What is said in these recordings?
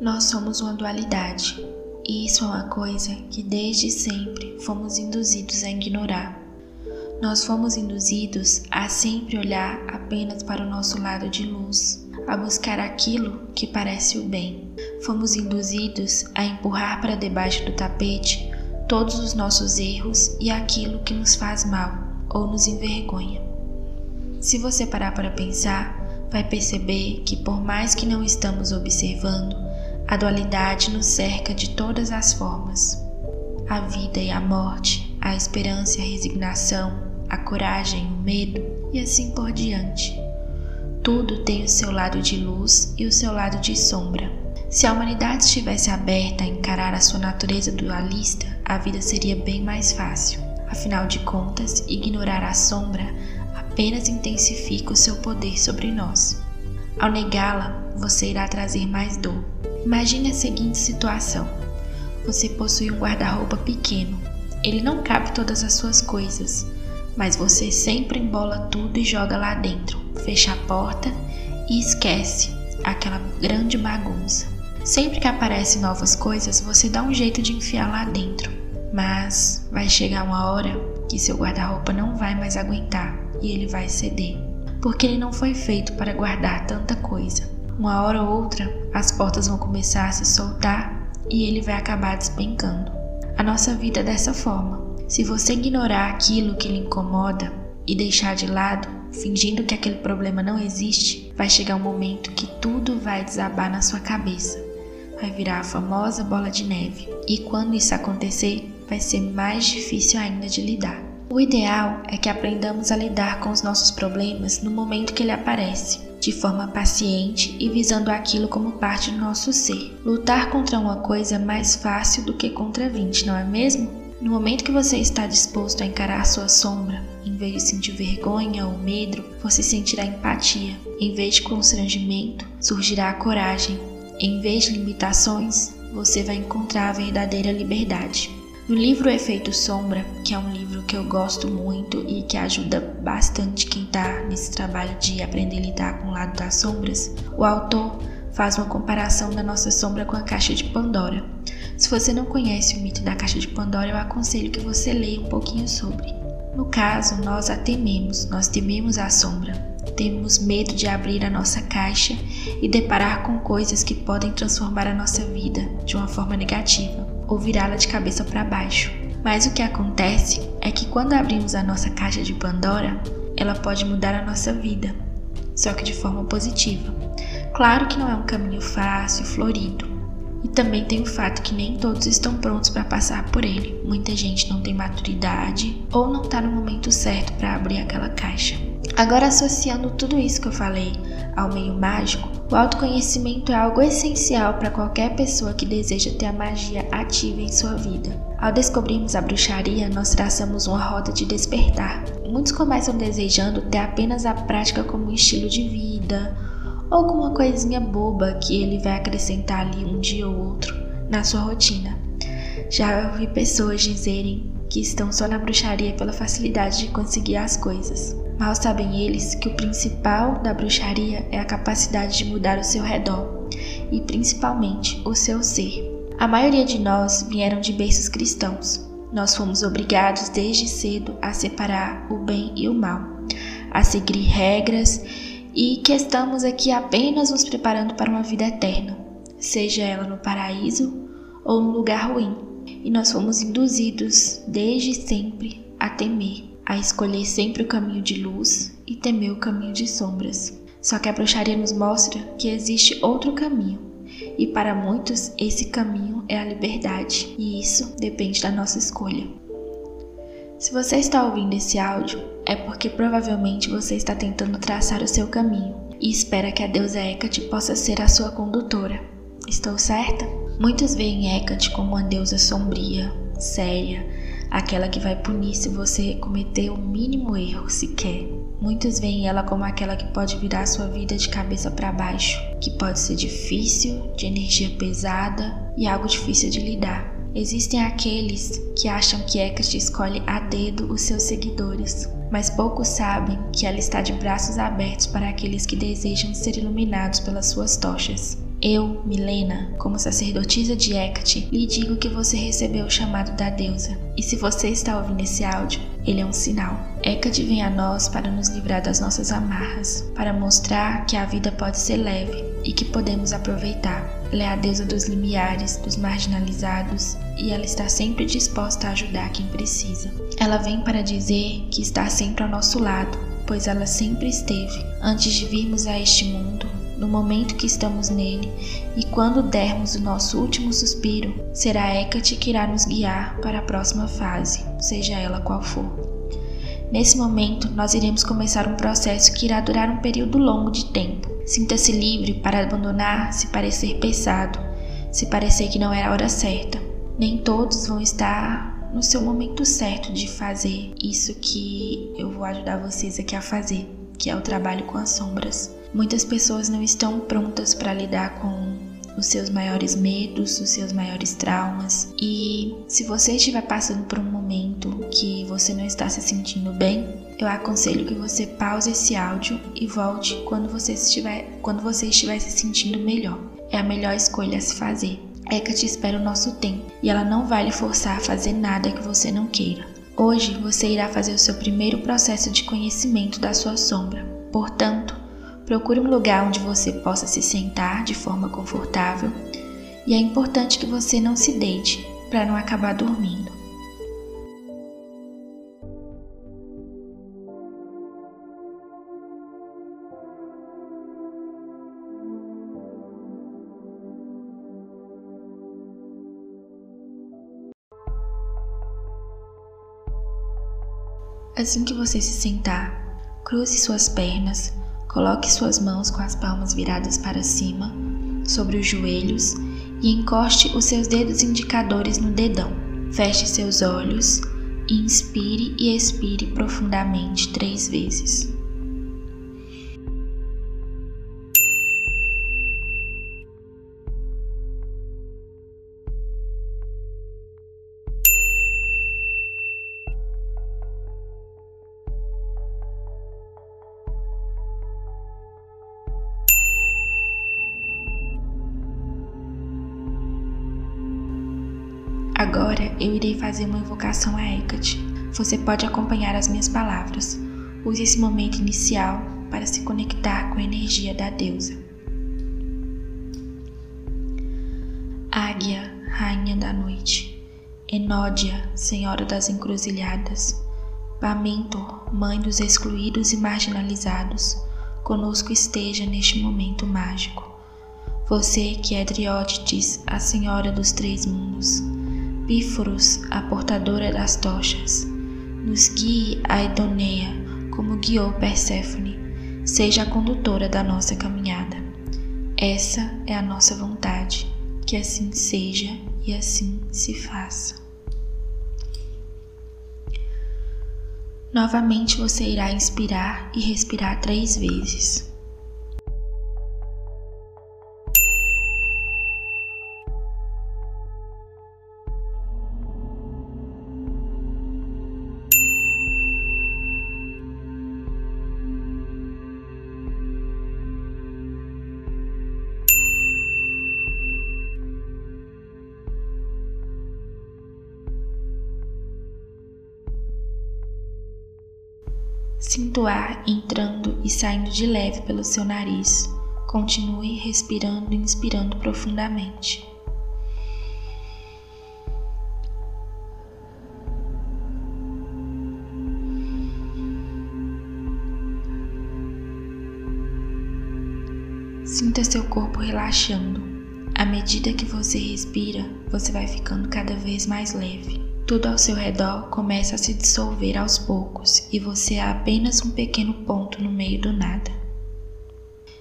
Nós somos uma dualidade, e isso é uma coisa que desde sempre fomos induzidos a ignorar. Nós fomos induzidos a sempre olhar apenas para o nosso lado de luz, a buscar aquilo que parece o bem. Fomos induzidos a empurrar para debaixo do tapete todos os nossos erros e aquilo que nos faz mal ou nos envergonha. Se você parar para pensar, vai perceber que, por mais que não estamos observando, a dualidade nos cerca de todas as formas. A vida e a morte, a esperança e a resignação, a coragem, o medo e assim por diante. Tudo tem o seu lado de luz e o seu lado de sombra. Se a humanidade estivesse aberta a encarar a sua natureza dualista, a vida seria bem mais fácil. Afinal de contas, ignorar a sombra apenas intensifica o seu poder sobre nós. Ao negá-la, você irá trazer mais dor. Imagine a seguinte situação: você possui um guarda-roupa pequeno. Ele não cabe todas as suas coisas, mas você sempre embola tudo e joga lá dentro, fecha a porta e esquece aquela grande bagunça. Sempre que aparecem novas coisas, você dá um jeito de enfiar lá dentro, mas vai chegar uma hora que seu guarda-roupa não vai mais aguentar e ele vai ceder, porque ele não foi feito para guardar tanta coisa. Uma hora ou outra, as portas vão começar a se soltar e ele vai acabar despencando. A nossa vida é dessa forma. Se você ignorar aquilo que lhe incomoda e deixar de lado, fingindo que aquele problema não existe, vai chegar um momento que tudo vai desabar na sua cabeça. Vai virar a famosa bola de neve. E quando isso acontecer, vai ser mais difícil ainda de lidar. O ideal é que aprendamos a lidar com os nossos problemas no momento que ele aparece de forma paciente e visando aquilo como parte do nosso ser. Lutar contra uma coisa é mais fácil do que contra 20, não é mesmo? No momento que você está disposto a encarar sua sombra, em vez de sentir vergonha ou medo, você sentirá empatia. Em vez de constrangimento, surgirá a coragem. Em vez de limitações, você vai encontrar a verdadeira liberdade. No livro Efeito Sombra, que é um livro que eu gosto muito e que ajuda bastante quem está nesse trabalho de aprender a lidar com o lado das sombras, o autor faz uma comparação da nossa sombra com a caixa de Pandora. Se você não conhece o mito da caixa de Pandora, eu aconselho que você leia um pouquinho sobre. No caso, nós a tememos, nós tememos a sombra. Temos medo de abrir a nossa caixa e deparar com coisas que podem transformar a nossa vida de uma forma negativa ou virá-la de cabeça para baixo. Mas o que acontece é que quando abrimos a nossa caixa de Pandora, ela pode mudar a nossa vida, só que de forma positiva. Claro que não é um caminho fácil, florido. E também tem o fato que nem todos estão prontos para passar por ele. Muita gente não tem maturidade ou não está no momento certo para abrir aquela caixa. Agora, associando tudo isso que eu falei ao meio mágico, o autoconhecimento é algo essencial para qualquer pessoa que deseja ter a magia ativa em sua vida. Ao descobrirmos a bruxaria, nós traçamos uma roda de despertar. Muitos começam desejando ter apenas a prática como um estilo de vida ou como uma coisinha boba que ele vai acrescentar ali um dia ou outro na sua rotina. Já ouvi pessoas dizerem que estão só na bruxaria pela facilidade de conseguir as coisas. Mal sabem eles que o principal da bruxaria é a capacidade de mudar o seu redor e principalmente o seu ser. A maioria de nós vieram de berços cristãos. Nós fomos obrigados desde cedo a separar o bem e o mal, a seguir regras e que estamos aqui apenas nos preparando para uma vida eterna, seja ela no paraíso ou no lugar ruim e nós fomos induzidos desde sempre a temer, a escolher sempre o caminho de luz e temer o caminho de sombras. Só que a bruxaria nos mostra que existe outro caminho, e para muitos esse caminho é a liberdade, e isso depende da nossa escolha. Se você está ouvindo esse áudio, é porque provavelmente você está tentando traçar o seu caminho e espera que a deusa Hecate possa ser a sua condutora. Estou certa? Muitos veem Hecate como uma deusa sombria, séria, aquela que vai punir se você cometer o mínimo erro sequer. Muitos veem ela como aquela que pode virar sua vida de cabeça para baixo, que pode ser difícil, de energia pesada e algo difícil de lidar. Existem aqueles que acham que Hecate escolhe a dedo os seus seguidores, mas poucos sabem que ela está de braços abertos para aqueles que desejam ser iluminados pelas suas tochas. Eu, Milena, como sacerdotisa de Hecate, lhe digo que você recebeu o chamado da deusa. E se você está ouvindo esse áudio, ele é um sinal. Hecate vem a nós para nos livrar das nossas amarras, para mostrar que a vida pode ser leve e que podemos aproveitar. Ela é a deusa dos limiares, dos marginalizados, e ela está sempre disposta a ajudar quem precisa. Ela vem para dizer que está sempre ao nosso lado, pois ela sempre esteve antes de virmos a este mundo no momento que estamos nele, e quando dermos o nosso último suspiro, será Hecate que irá nos guiar para a próxima fase, seja ela qual for. Nesse momento, nós iremos começar um processo que irá durar um período longo de tempo. Sinta-se livre para abandonar se parecer pesado, se parecer que não é a hora certa. Nem todos vão estar no seu momento certo de fazer isso que eu vou ajudar vocês aqui a fazer, que é o trabalho com as sombras. Muitas pessoas não estão prontas para lidar com os seus maiores medos, os seus maiores traumas. E se você estiver passando por um momento que você não está se sentindo bem, eu aconselho que você pause esse áudio e volte quando você estiver, quando você estiver se sentindo melhor. É a melhor escolha a se fazer. Eka te espera o nosso tempo e ela não vai lhe forçar a fazer nada que você não queira. Hoje você irá fazer o seu primeiro processo de conhecimento da sua sombra. Portanto, Procure um lugar onde você possa se sentar de forma confortável e é importante que você não se deite para não acabar dormindo. Assim que você se sentar, cruze suas pernas Coloque suas mãos com as palmas viradas para cima, sobre os joelhos, e encoste os seus dedos indicadores no dedão. Feche seus olhos, inspire e expire profundamente três vezes. Fazer uma invocação a Hecate. Você pode acompanhar as minhas palavras. Use esse momento inicial para se conectar com a energia da deusa. Águia, rainha da noite. Enódia, senhora das encruzilhadas. Pamentor, mãe dos excluídos e marginalizados, conosco esteja neste momento mágico. Você que é Driótides, a senhora dos três mundos Píforos, a portadora das tochas, nos guie a Idoneia como guiou Perséfone, seja a condutora da nossa caminhada. Essa é a nossa vontade, que assim seja e assim se faça. Novamente você irá inspirar e respirar três vezes. Sinto ar entrando e saindo de leve pelo seu nariz. Continue respirando e inspirando profundamente. Sinta seu corpo relaxando. À medida que você respira, você vai ficando cada vez mais leve. Tudo ao seu redor começa a se dissolver aos poucos e você é apenas um pequeno ponto no meio do nada.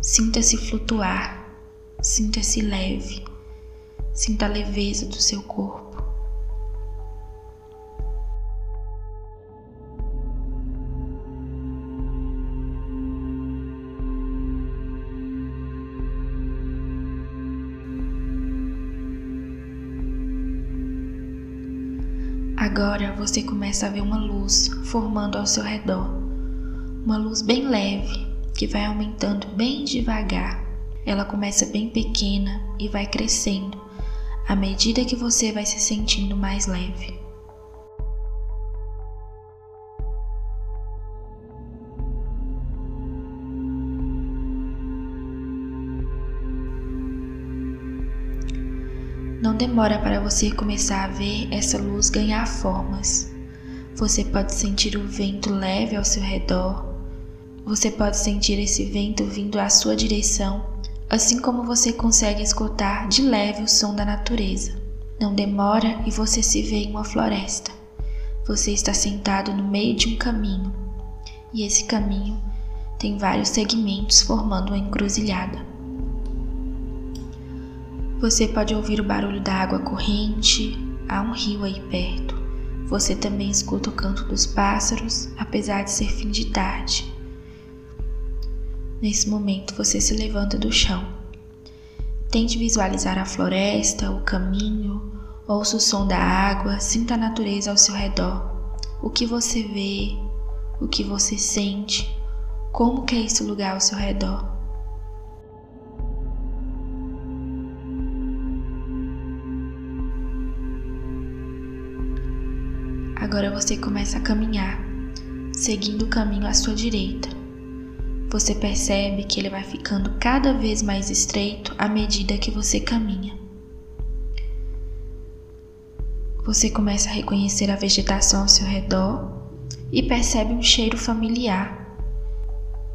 Sinta-se flutuar, sinta-se leve, sinta a leveza do seu corpo. Agora você começa a ver uma luz formando ao seu redor. Uma luz bem leve que vai aumentando bem devagar. Ela começa bem pequena e vai crescendo à medida que você vai se sentindo mais leve. Não demora para você começar a ver essa luz ganhar formas. Você pode sentir o vento leve ao seu redor. Você pode sentir esse vento vindo à sua direção, assim como você consegue escutar de leve o som da natureza. Não demora e você se vê em uma floresta. Você está sentado no meio de um caminho, e esse caminho tem vários segmentos formando uma encruzilhada. Você pode ouvir o barulho da água corrente, há um rio aí perto. Você também escuta o canto dos pássaros, apesar de ser fim de tarde. Nesse momento você se levanta do chão. Tente visualizar a floresta, o caminho, ouça o som da água, sinta a natureza ao seu redor. O que você vê, o que você sente, como que é esse lugar ao seu redor. Agora você começa a caminhar, seguindo o caminho à sua direita. Você percebe que ele vai ficando cada vez mais estreito à medida que você caminha. Você começa a reconhecer a vegetação ao seu redor e percebe um cheiro familiar.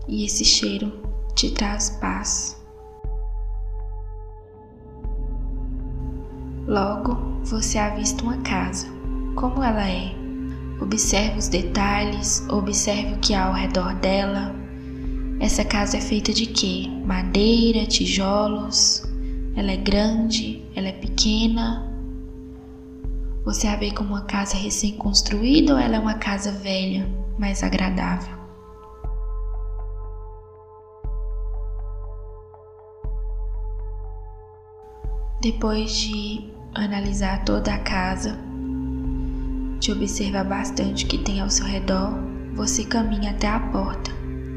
E esse cheiro te traz paz. Logo, você avista uma casa. Como ela é? Observe os detalhes, observe o que há ao redor dela. Essa casa é feita de quê? Madeira, tijolos? Ela é grande? Ela é pequena? Você a vê como uma casa recém-construída ou ela é uma casa velha, mais agradável? Depois de analisar toda a casa, de observar bastante o que tem ao seu redor, você caminha até a porta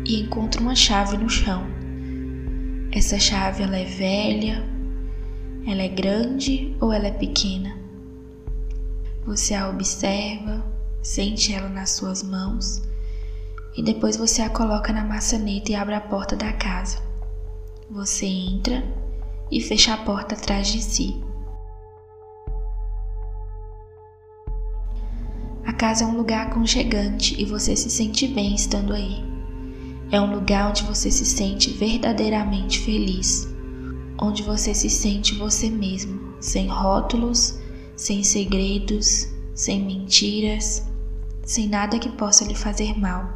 e encontra uma chave no chão. Essa chave ela é velha, ela é grande ou ela é pequena? Você a observa, sente ela nas suas mãos e depois você a coloca na maçaneta e abre a porta da casa. Você entra e fecha a porta atrás de si. Casa é um lugar aconchegante e você se sente bem estando aí. É um lugar onde você se sente verdadeiramente feliz, onde você se sente você mesmo, sem rótulos, sem segredos, sem mentiras, sem nada que possa lhe fazer mal.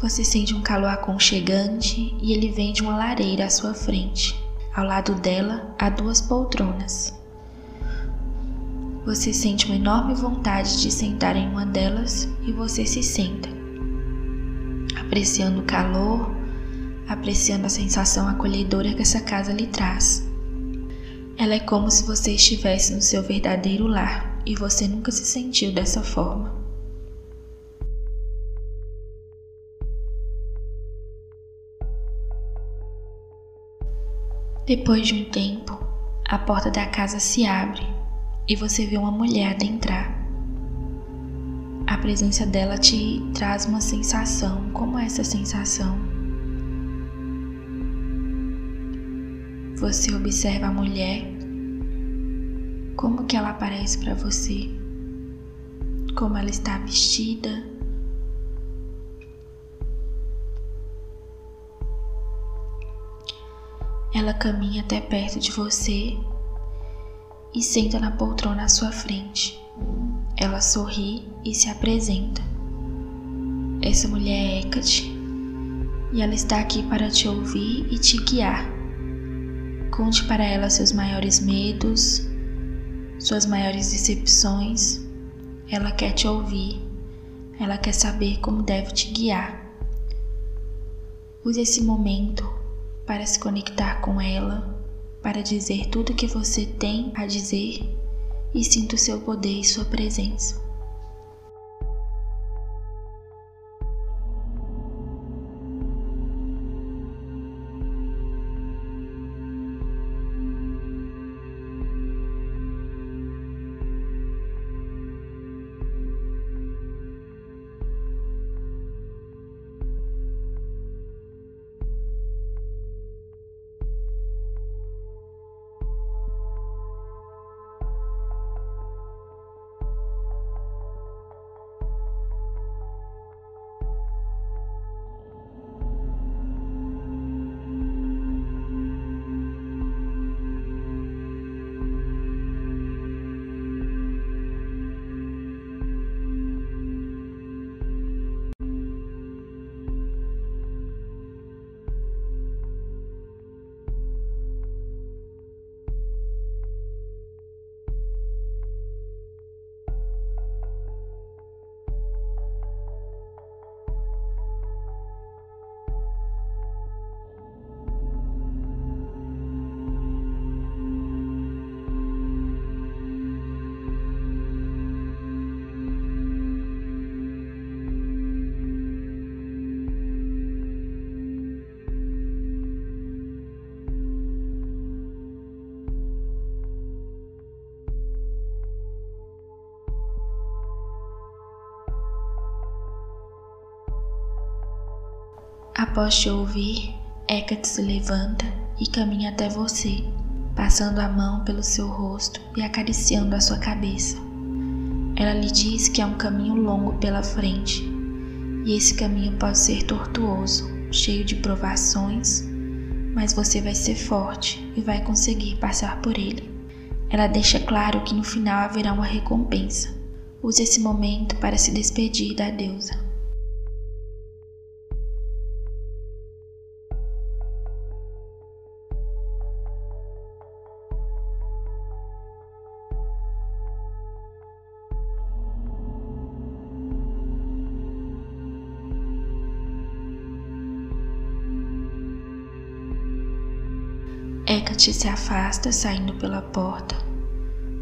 Você sente um calor aconchegante e ele vem de uma lareira à sua frente. Ao lado dela há duas poltronas. Você sente uma enorme vontade de sentar em uma delas e você se senta, apreciando o calor, apreciando a sensação acolhedora que essa casa lhe traz. Ela é como se você estivesse no seu verdadeiro lar e você nunca se sentiu dessa forma. Depois de um tempo, a porta da casa se abre e você vê uma mulher adentrar. A presença dela te traz uma sensação. Como é essa sensação? Você observa a mulher, como que ela aparece para você, como ela está vestida, Ela caminha até perto de você e senta na poltrona à sua frente. Ela sorri e se apresenta. Essa mulher é Hecate e ela está aqui para te ouvir e te guiar. Conte para ela seus maiores medos, suas maiores decepções. Ela quer te ouvir, ela quer saber como deve te guiar. Use esse momento para se conectar com ela, para dizer tudo o que você tem a dizer e sinta o seu poder e sua presença. Após te ouvir, Hecate se levanta e caminha até você, passando a mão pelo seu rosto e acariciando a sua cabeça. Ela lhe diz que há um caminho longo pela frente, e esse caminho pode ser tortuoso, cheio de provações, mas você vai ser forte e vai conseguir passar por ele. Ela deixa claro que no final haverá uma recompensa. Use esse momento para se despedir da deusa. Hecate se afasta saindo pela porta.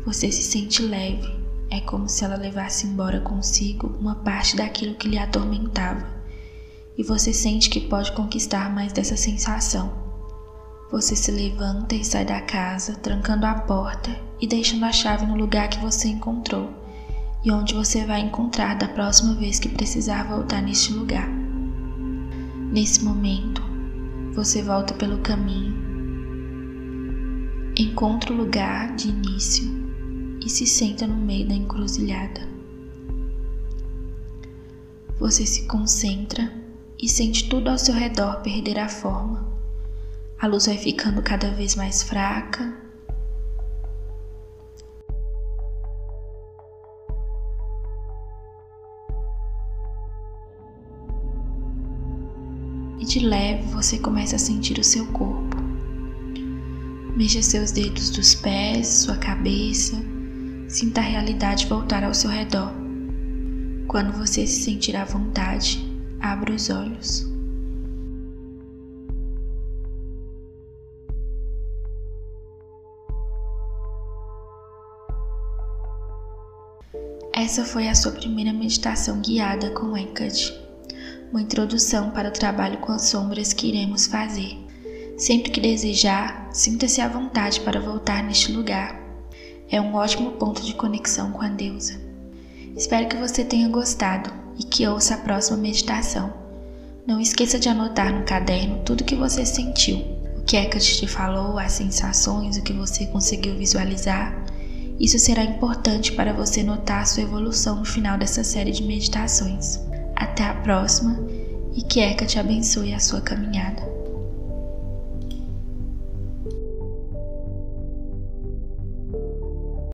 Você se sente leve, é como se ela levasse embora consigo uma parte daquilo que lhe atormentava, e você sente que pode conquistar mais dessa sensação. Você se levanta e sai da casa, trancando a porta e deixando a chave no lugar que você encontrou e onde você vai encontrar da próxima vez que precisar voltar neste lugar. Nesse momento, você volta pelo caminho Encontra o lugar de início e se senta no meio da encruzilhada. Você se concentra e sente tudo ao seu redor perder a forma. A luz vai ficando cada vez mais fraca. E de leve você começa a sentir o seu corpo. Mexa seus dedos dos pés, sua cabeça. Sinta a realidade voltar ao seu redor. Quando você se sentir à vontade, abra os olhos. Essa foi a sua primeira meditação guiada com Hecate, uma introdução para o trabalho com as sombras que iremos fazer. Sempre que desejar, sinta-se à vontade para voltar neste lugar. É um ótimo ponto de conexão com a deusa. Espero que você tenha gostado e que ouça a próxima meditação. Não esqueça de anotar no caderno tudo o que você sentiu, o que Hecate te falou, as sensações, o que você conseguiu visualizar. Isso será importante para você notar sua evolução no final dessa série de meditações. Até a próxima e que Eka te abençoe a sua caminhada.